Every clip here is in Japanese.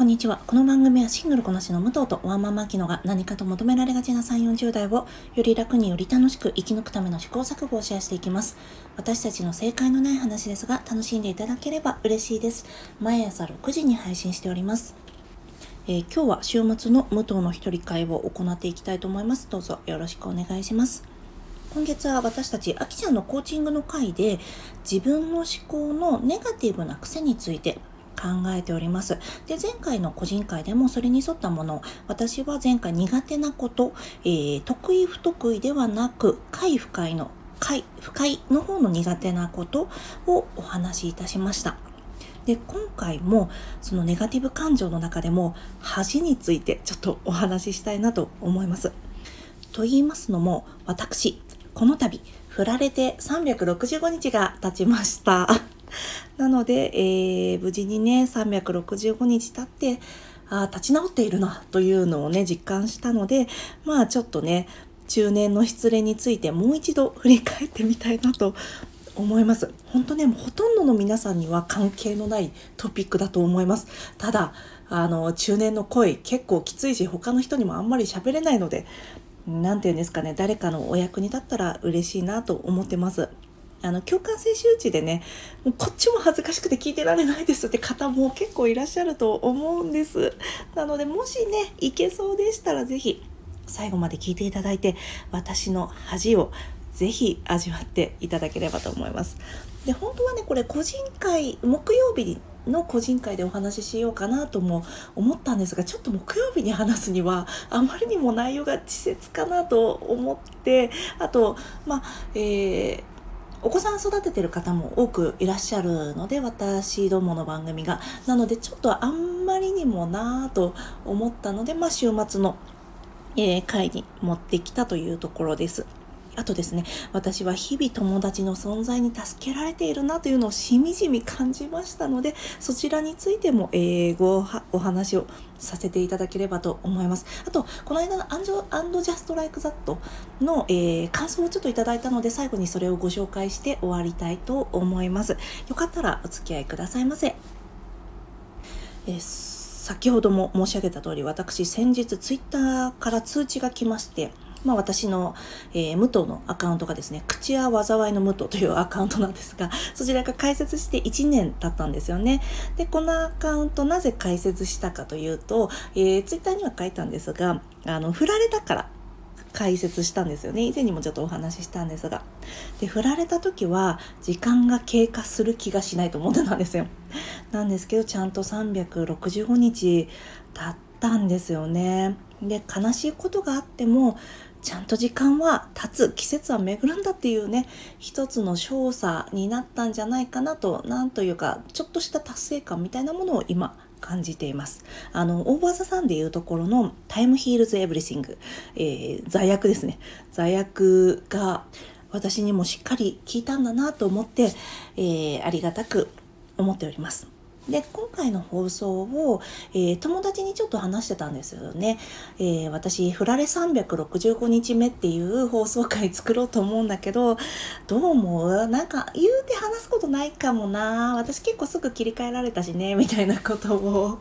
こんにちは。この番組はシングルこなしの武藤とワンマンマキノが何かと求められがちな3、40代をより楽により楽しく生き抜くための試行錯誤をシェアしていきます。私たちの正解のない話ですが楽しんでいただければ嬉しいです。毎朝6時に配信しております。えー、今日は週末の武藤の一人会を行っていきたいと思います。どうぞよろしくお願いします。今月は私たち、あきちゃんのコーチングの回で自分の思考のネガティブな癖について考えております。で、前回の個人会でもそれに沿ったもの、私は前回苦手なこと、えー、得意不得意ではなく、快不快の、快、不快の方の苦手なことをお話しいたしました。で、今回もそのネガティブ感情の中でも恥についてちょっとお話ししたいなと思います。と言いますのも、私、この度、振られて365日が経ちました。なので、えー、無事にね、365日経って、あ立ち直っているなというのをね、実感したので、まあちょっとね、中年の失恋についてもう一度振り返ってみたいなと思います。本当ね、ほとんどの皆さんには関係のないトピックだと思います。ただ、あの、中年の恋結構きついし、他の人にもあんまり喋れないので、何て言うんですかね、誰かのお役に立ったら嬉しいなと思ってます。あの共感性周知でねもうこっちも恥ずかしくて聞いてられないですって方も結構いらっしゃると思うんです。なのでもしねいけそうでしたら是非最後まで聞いていただいて私の恥をぜひ味わっていただければと思います。で本当はねこれ個人会木曜日の個人会でお話ししようかなとも思ったんですがちょっと木曜日に話すにはあまりにも内容が稚拙かなと思ってあとまあえーお子さん育ててる方も多くいらっしゃるので私どもの番組が。なのでちょっとあんまりにもなぁと思ったのでまあ週末の、えー、会に持ってきたというところです。あとですね、私は日々友達の存在に助けられているなというのをしみじみ感じましたので、そちらについても英語お話をさせていただければと思います。あと、この間のアンジョアンドジャストライクザットの、えー、感想をちょっといただいたので、最後にそれをご紹介して終わりたいと思います。よかったらお付き合いくださいませ。えー先ほども申し上げた通り私先日ツイッターから通知が来ましてまあ、私の、えー、武藤のアカウントがですね、口は災いの武藤というアカウントなんですが、そちらが開設して1年経ったんですよね。で、このアカウントなぜ開設したかというと、えー、ツイッターには書いたんですが、あの、振られたから開設したんですよね。以前にもちょっとお話ししたんですが。で、振られた時は時間が経過する気がしないと思ってたんですよ。なんですけど、ちゃんと365日経ったんですよね。で、悲しいことがあっても、ちゃんと時間は経つ季節は巡るんだっていうね一つの少佐になったんじゃないかなとなんというかちょっとした達成感みたいなものを今感じています。あの、オーバーザさんでいうところのタイムヒールズエブリシング、えー、罪悪ですね。罪悪が私にもしっかり効いたんだなと思って、えー、ありがたく思っております。で今回の放送を、えー、友達にちょっと話してたんですよね。えー、私、フラレ365日目っていう放送回作ろうと思うんだけど、どう思う？なんか言うて話すことないかもな私結構すぐ切り替えられたしね、みたいなことを。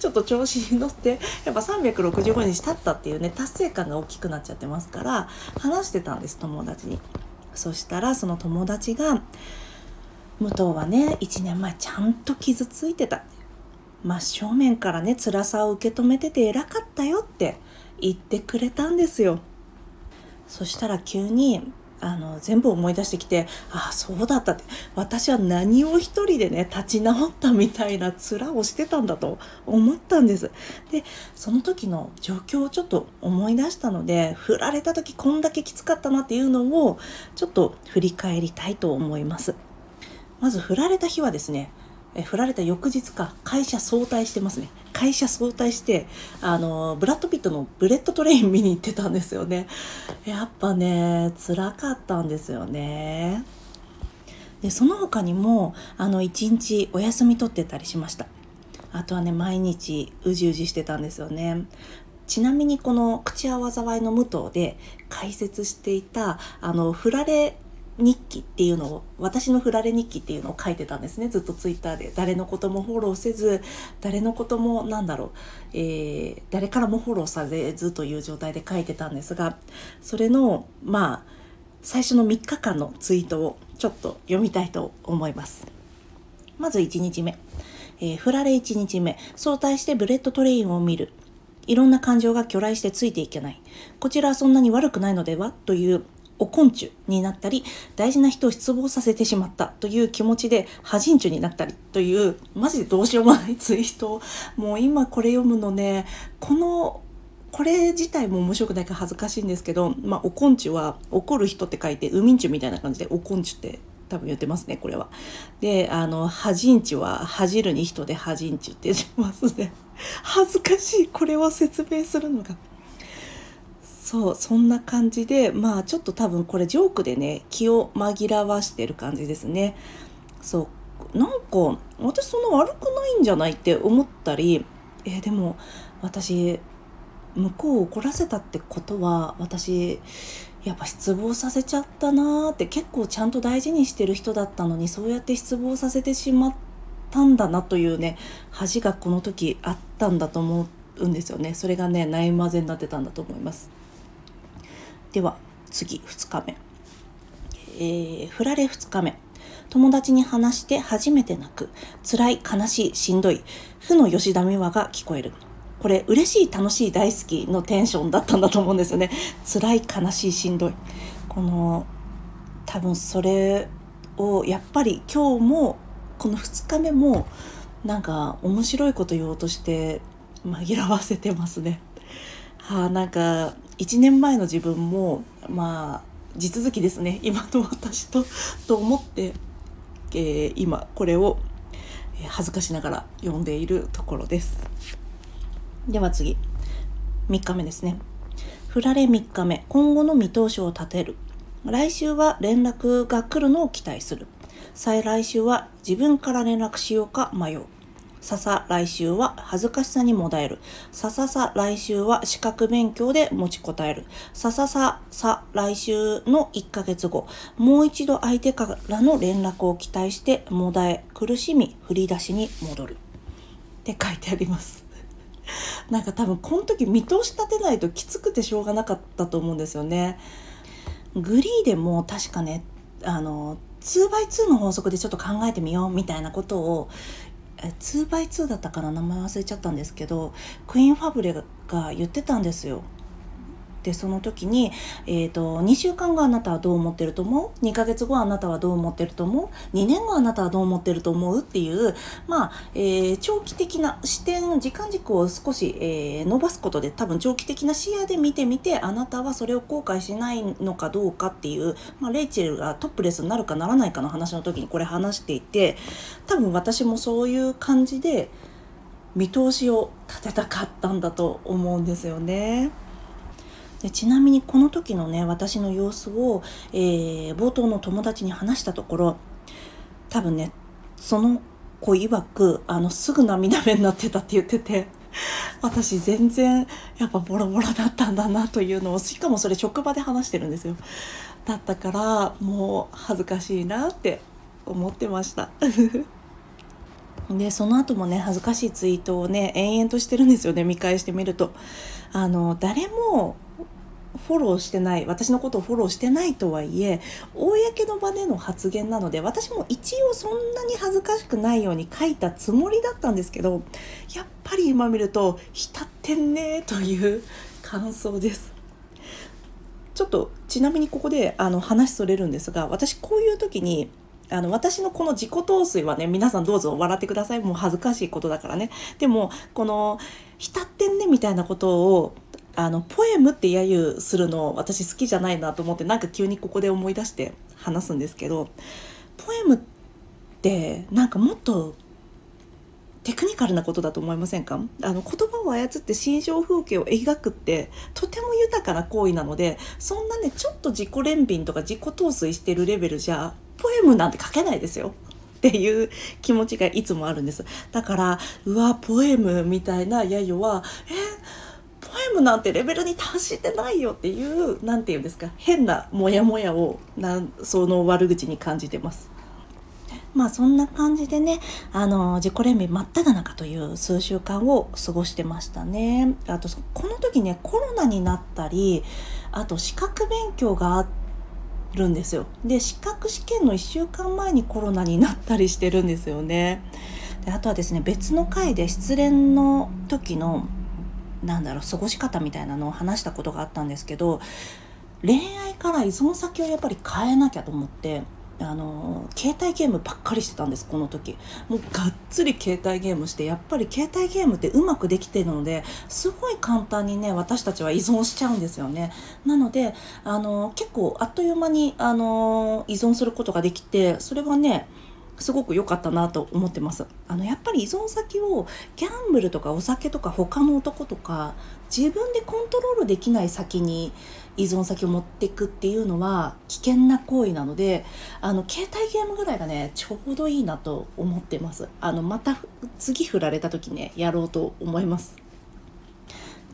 ちょっと調子に乗ってやっぱ365日経ったっていうね達成感が大きくなっちゃってますから話してたんです友達にそしたらその友達が武藤はね1年前ちゃんと傷ついてた真正面からね辛さを受け止めてて偉かったよって言ってくれたんですよ。そしたら急にあの全部思い出してきてああそうだったって。私は何を一人でね立ち直ったみたいな面をしてたんだと思ったんです。でその時の状況をちょっと思い出したので振られた時こんだけきつかったなっていうのをちょっと振り返りたいと思います。まず振られた日はですね、え振られた翌日か、会社早退してますね。会社早退して、あの、ブラッド・ピットのブレットトレイン見に行ってたんですよね。やっぱね、辛かったんですよね。で、その他にも、あの、一日お休み取ってたりしました。あとはね、毎日うじうじしてたんですよね。ちなみにこの口は災いの無糖で解説していた、あの、振られ日記っていうのを私の振られ日記っていうのを書いてたんですね。ずっとツイッターで。誰のこともフォローせず誰のこともなんだろう、えー、誰からもフォローされずという状態で書いてたんですがそれのまあ最初の3日間のツイートをちょっと読みたいと思います。まず1日目、えー、振られ1日目。早退してブレットトレインを見る。いろんな感情が去来してついていけない。こちらはそんなに悪くないのでは？という怒人になったり大事な人を失望させてしまったという気持ちで破人中になったりというマジでどうしようもないツイートもう今これ読むのねこのこれ自体も面白くないから恥ずかしいんですけど、まあ、怒人は怒る人って書いてウミンチュみたいな感じで怒人って多分言ってますねこれは。であの恥んちは恥じるに人で恥んちって言ってますね。恥ずかしいこれを説明するのが。そうそんな感じでまあちょっと多分これジョークでね気を紛らわしてる感じですね。そうなんか私そんな悪くないんじゃないって思ったりえー、でも私向こうを怒らせたってことは私やっぱ失望させちゃったなーって結構ちゃんと大事にしてる人だったのにそうやって失望させてしまったんだなというね恥がこの時あったんだと思うんですよね。それがね悩まぜになってたんだと思います。では次2日目、えー、振られ2日目。友達に話して初めて泣く。辛い悲しいしんどい。負の吉田美和が聞こえる。これ嬉しい楽しい大好きのテンションだったんだと思うんですよね。辛い悲しいしんどい。この多分それをやっぱり今日もこの2日目もなんか面白いこと言おうとして紛らわせてますね。はあなんか1年前の自分もまあ地続きですね。今の私とと思って、えー、今これを恥ずかしながら読んでいるところです。では次。3日目ですね。振られ3日目。今後の見通しを立てる。来週は連絡が来るのを期待する。再来週は自分から連絡しようか迷う。ささ来週は恥ずかしさにもだえる。さささ来週は資格勉強で持ちこたえる。ささささ来週の1ヶ月後、もう一度相手からの連絡を期待してもだえ、苦しみ、振り出しに戻る。って書いてあります。なんか多分この時見通し立てないときつくてしょうがなかったと思うんですよね。グリーでも確かね、あの、2x2 の法則でちょっと考えてみようみたいなことを 2x2 だったから名前忘れちゃったんですけどクイーン・ファブレが言ってたんですよ。でその時に、えーと、2週間後あなたはどう思ってると思う？2ヶ月後あなたはどう思ってると思う？2年後あなたはどう思ってると思う？っていうまあ、えー、長期的な視点時間軸を少し、えー、伸ばすことで多分長期的な視野で見てみてあなたはそれを後悔しないのかどうかっていう、まあ、レイチェルがトップレスになるかならないかの話の時にこれ話していて多分私もそういう感じで見通しを立てたかったんだと思うんですよね。でちなみにこの時のね私の様子を、えー、冒頭の友達に話したところ多分ねその子曰くあのすぐ涙目になってたって言ってて私全然やっぱボロボロだったんだなというのをしかもそれ職場で話してるんですよ。だったからもう恥ずかしいなって思ってました。でその後もね恥ずかしいツイートをね延々としてるんですよね見返してみると。あの誰もフォローしてない私のことをフォローしてないとはいえ公の場での発言なので私も一応そんなに恥ずかしくないように書いたつもりだったんですけどやっぱり今見ると浸ってんねという感想です。ちょっとちなみにここであの話それるんですが私こういう時にあの私のこの自己陶酔はね皆さんどうぞ笑ってください。もう恥ずかしいことだからね。でもこの浸ってんねみたいなことをあのポエムって揶揄するの私好きじゃないなと思ってなんか急にここで思い出して話すんですけどポエムってなんかもっとテクニカルなことだと思いませんか？あの言葉を操って心象風景を描くってとても豊かな行為なのでそんなねちょっと自己憐憫とか自己陶酔してるレベルじゃポエムなんて書けないですよ。っていう気持ちがいつもあるんです。だから、うわ、ポエムみたいな揶揄は、えムなんてレベルに達してないよっていう何て言うんですか変なモヤモヤをなその悪口に感じてます。まあそんな感じでね、あの、自己憐憫真っ只中という数週間を過ごしてましたね。あと、この時ね、コロナになったり、あと資格勉強があるんですよ。で、資格試験の1週間前にコロナになったりしてるんですよね。であとはですね、別の回で失恋の時の、なんだろう、過ごし方みたいなのを話したことがあったんですけど、恋愛から依存先をやっぱり変えなきゃと思って、あの携帯ゲームばっかりしてたんですこの時。もうがっつり携帯ゲームしてやっぱり携帯ゲームってうまくできてるのですごい簡単にね私たちは依存しちゃうんですよね。なのであの結構あっという間にあの依存することができてそれはねすごく良かったなと思ってます。あのやっぱり依存先をギャンブルとかお酒とか他の男とか自分でコントロールできない先に依存先を持っていくっていうのは危険な行為なのであの携帯ゲームぐらいがねちょうどいいなと思ってます。あのまた次振られた時ねやろうと思います。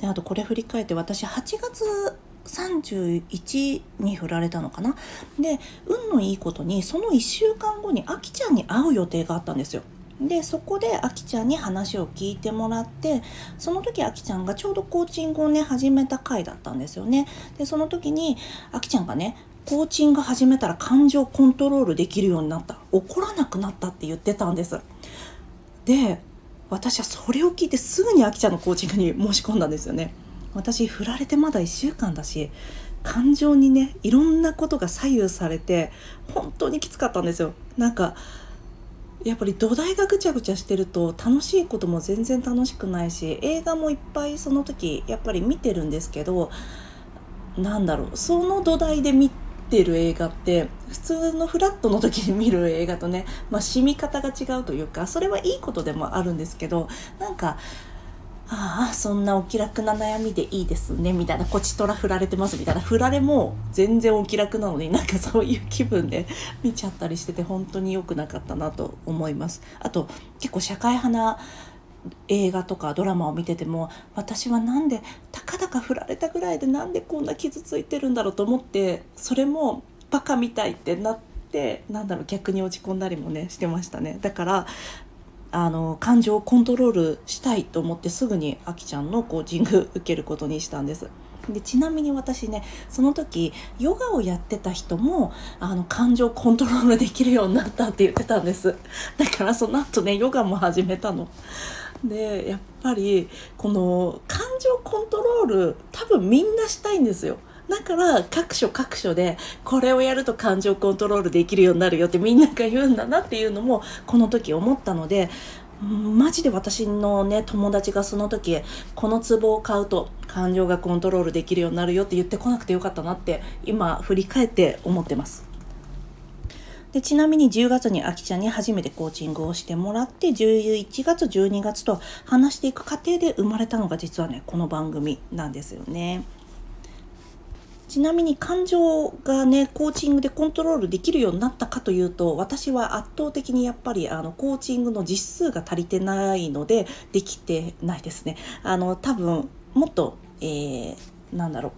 であとこれ振り返って私8月31に振られたのかな？で運のいいことにその1週間後にあきちゃんに会う予定があったんですよ。でそこであきちゃんに話を聞いてもらってその時あきちゃんがちょうどコーチングをね始めた回だったんですよね。でその時にあきちゃんがねコーチング始めたら感情コントロールできるようになった。怒らなくなったって言ってたんです。で私はそれを聞いてすぐにあきちゃんのコーチングに申し込んだんですよね。私振られてまだ1週間だし感情にねいろんなことが左右されて本当にきつかったんですよ。なんかやっぱり土台がぐちゃぐちゃしてると楽しいことも全然楽しくないし映画もいっぱいその時やっぱり見てるんですけどなんだろうその土台で見てる映画って普通のフラットの時に見る映画とね、まあ、染み方が違うというかそれはいいことでもあるんですけどなんかああそんなお気楽な悩みでいいですねみたいなこちとら振られてますみたいな。振られも全然お気楽なのになんかそういう気分で 見ちゃったりしてて本当に良くなかったなと思います。あと結構社会派な映画とかドラマを見てても私はなんでたかだか振られたぐらいでなんでこんな傷ついてるんだろうと思ってそれもバカみたいってなってなんだろう逆に落ち込んだりもねしてましたね。だからあの感情をコントロールしたいと思ってすぐにあきちゃんのコーチング受けることにしたんです。でちなみに私ねその時ヨガをやってた人もあの感情コントロールできるようになったって言ってたんです。だからその後ねヨガも始めたの。でやっぱりこの感情コントロール多分みんなしたいんですよ。だから各所各所でこれをやると感情コントロールできるようになるよってみんなが言うんだなっていうのもこの時思ったのでマジで私のね友達がその時この壺を買うと感情がコントロールできるようになるよって言ってこなくてよかったなって今振り返って思ってます。でちなみに10月にあきちゃんに初めてコーチングをしてもらって11月12月と話していく過程で生まれたのが実はねこの番組なんですよね。ちなみに感情がねコーチングでコントロールできるようになったかというと私は圧倒的にやっぱりあのコーチングの実数が足りてないのでできてないですね。あの多分もっと、えー、なんだろう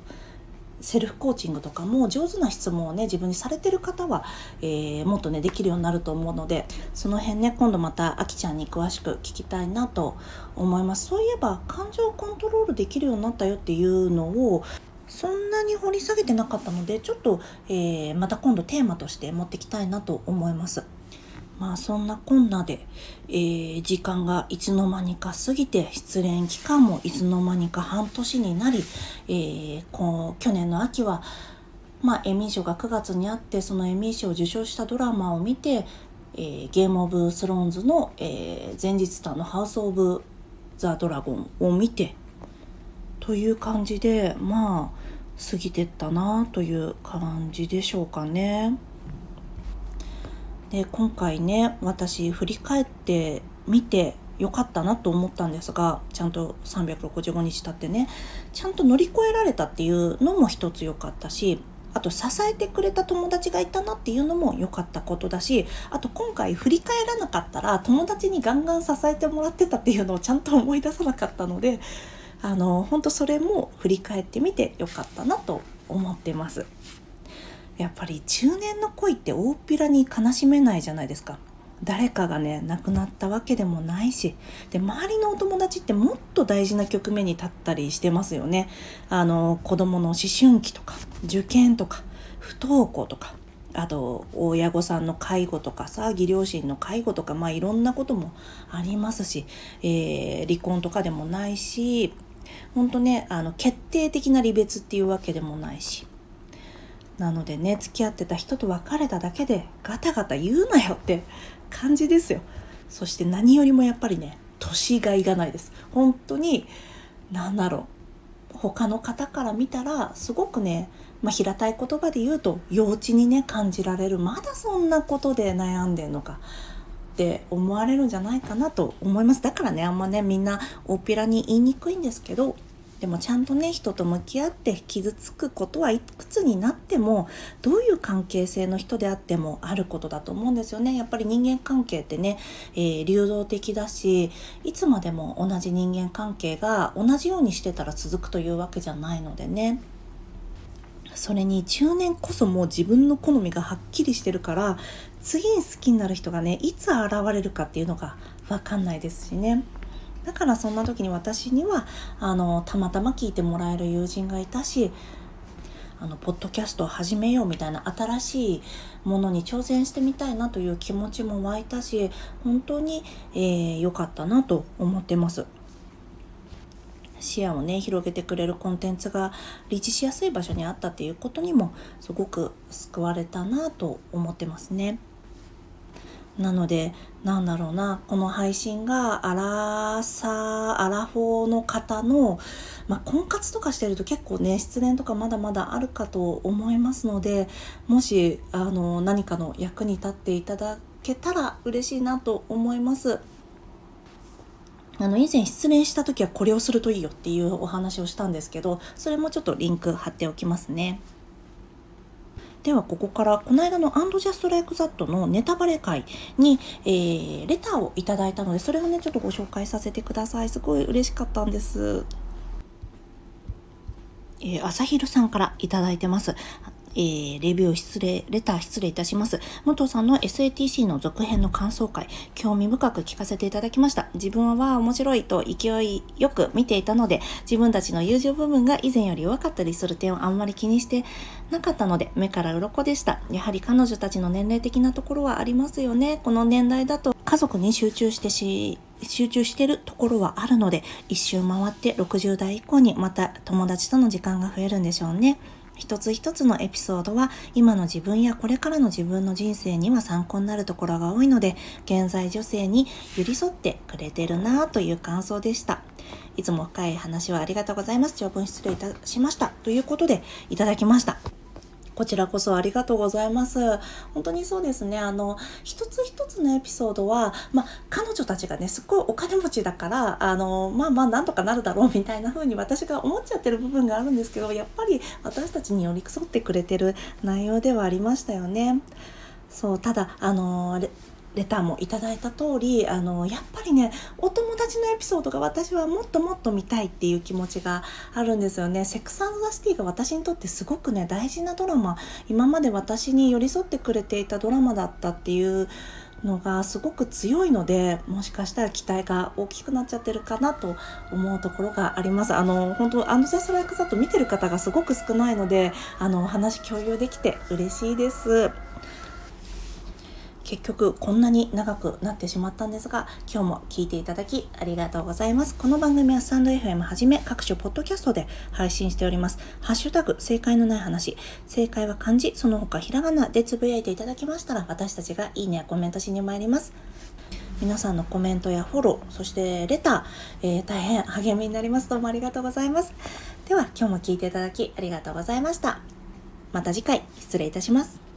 セルフコーチングとかも上手な質問をね自分にされてる方は、えー、もっとねできるようになると思うのでその辺ね今度またあきちゃんに詳しく聞きたいなと思います。そういえば感情をコントロールできるようになったよっていうのをそんなに掘り下げてなかったのでちょっと、えー、また今度テーマとして持ってきたいなと思います。まあそんなこんなで、えー、時間がいつの間にか過ぎて失恋期間もいつの間にか半年になり、えー、こう去年の秋は、まあ、エミー賞が9月にあってそのエミー賞を受賞したドラマを見て、えー、ゲーム・オブ・スローンズの、えー、前日談のハウス・オブ・ザ・ドラゴンを見てという感じでまあ過ぎてったなという感じでしょうかね。で今回ね私振り返ってみてよかったなと思ったんですがちゃんと365日経ってねちゃんと乗り越えられたっていうのも一つ良かったしあと支えてくれた友達がいたなっていうのも良かったことだしあと今回振り返らなかったら友達にガンガン支えてもらってたっていうのをちゃんと思い出さなかったのであの本当それも振り返ってみてよかったなと思ってます。やっぱり中年の恋って大っぴらに悲しめないじゃないですか。誰かがね亡くなったわけでもないしで周りのお友達ってもっと大事な局面に立ったりしてますよね。あの子供の思春期とか受験とか不登校とかあと親御さんの介護とかさ義両親の介護とかまあいろんなこともありますし、えー、離婚とかでもないし本当ねあの決定的な離別っていうわけでもないし。なのでね付き合ってた人と別れただけでガタガタ言うなよって感じですよ。そして何よりもやっぱりね年がいがないです。本当に何だろう。他の方から見たらすごくねまあ、平たい言葉で言うと幼稚にね感じられる。まだそんなことで悩んでんのか。って思われるんじゃないかなと思います。だからねあんまねみんな大っぴらに言いにくいんですけどでもちゃんとね人と向き合って傷つくことはいくつになってもどういう関係性の人であってもあることだと思うんですよね。やっぱり人間関係ってね、えー、流動的だしいつまでも同じ人間関係が同じようにしてたら続くというわけじゃないのでね。それに中年こそもう自分の好みがはっきりしてるから次に好きになる人がねいつ現れるかっていうのが分かんないですしねだからそんな時に私にはあのたまたま聞いてもらえる友人がいたしあのポッドキャストを始めようみたいな新しいものに挑戦してみたいなという気持ちも湧いたし本当に良、えー、かったなと思ってます。視野をね広げてくれるコンテンツがリーチしやすい場所にあったっていうことにもすごく救われたなと思ってますね。なのでなんだろうなこの配信がアラサーアラフォーの方の、まあ、婚活とかしてると結構ね失恋とかまだまだあるかと思いますのでもしあの何かの役に立っていただけたら嬉しいなと思います。あの以前失恋した時はこれをするといいよっていうお話をしたんですけどそれもちょっとリンク貼っておきますね。ではここからこの間の「アンドジャストライクザットのネタバレ会に、えー、レターをいただいたのでそれをねちょっとご紹介させてくださいすごい嬉しかったんです。えー、朝昼さんからいいてます。えー、レビュー失礼、レター失礼いたします。武藤さんの SATC の続編の感想会、興味深く聞かせていただきました。自分は面白いと勢いよく見ていたので、自分たちの友情部分が以前より弱かったりする点をあんまり気にしてなかったので、目から鱗でした。やはり彼女たちの年齢的なところはありますよね。この年代だと家族に集中してし、集中してるところはあるので、一周回って60代以降にまた友達との時間が増えるんでしょうね。一つ一つのエピソードは今の自分やこれからの自分の人生には参考になるところが多いので現在女性に寄り添ってくれてるなぁという感想でした。いつも深い話はありがとうございます。長文失礼いたしました。ということでいただきました。こちらこそありがとうございます。本当にそうですね。あの、一つ一つのエピソードは、まあ、彼女たちがね、すっごいお金持ちだから、あの、まあまあ、なんとかなるだろうみたいな風に私が思っちゃってる部分があるんですけど、やっぱり私たちに寄り添ってくれてる内容ではありましたよね。そう、ただ、あの、レターもいただいた通りあのやっぱりねお友達のエピソードが私はもっともっと見たいっていう気持ちがあるんですよね。セックスザ・シティが私にとってすごくね大事なドラマ。今まで私に寄り添ってくれていたドラマだったっていうのがすごく強いのでもしかしたら期待が大きくなっちゃってるかなと思うところがあります。あの本当アンドジャスライクザと見てる方がすごく少ないのであのお話共有できて嬉しいです。結局こんなに長くなってしまったんですが今日も聞いていただきありがとうございますこの番組はスタンド FM はじめ各種ポッドキャストで配信しておりますハッシュタグ正解のない話正解は漢字その他ひらがなでつぶやいていただきましたら私たちがいいねやコメントしに参ります皆さんのコメントやフォロー、そしてレター、えー、大変励みになります。どうもありがとうございます。では、今日も聞いていただきありがとうございました。また次回、失礼いたします。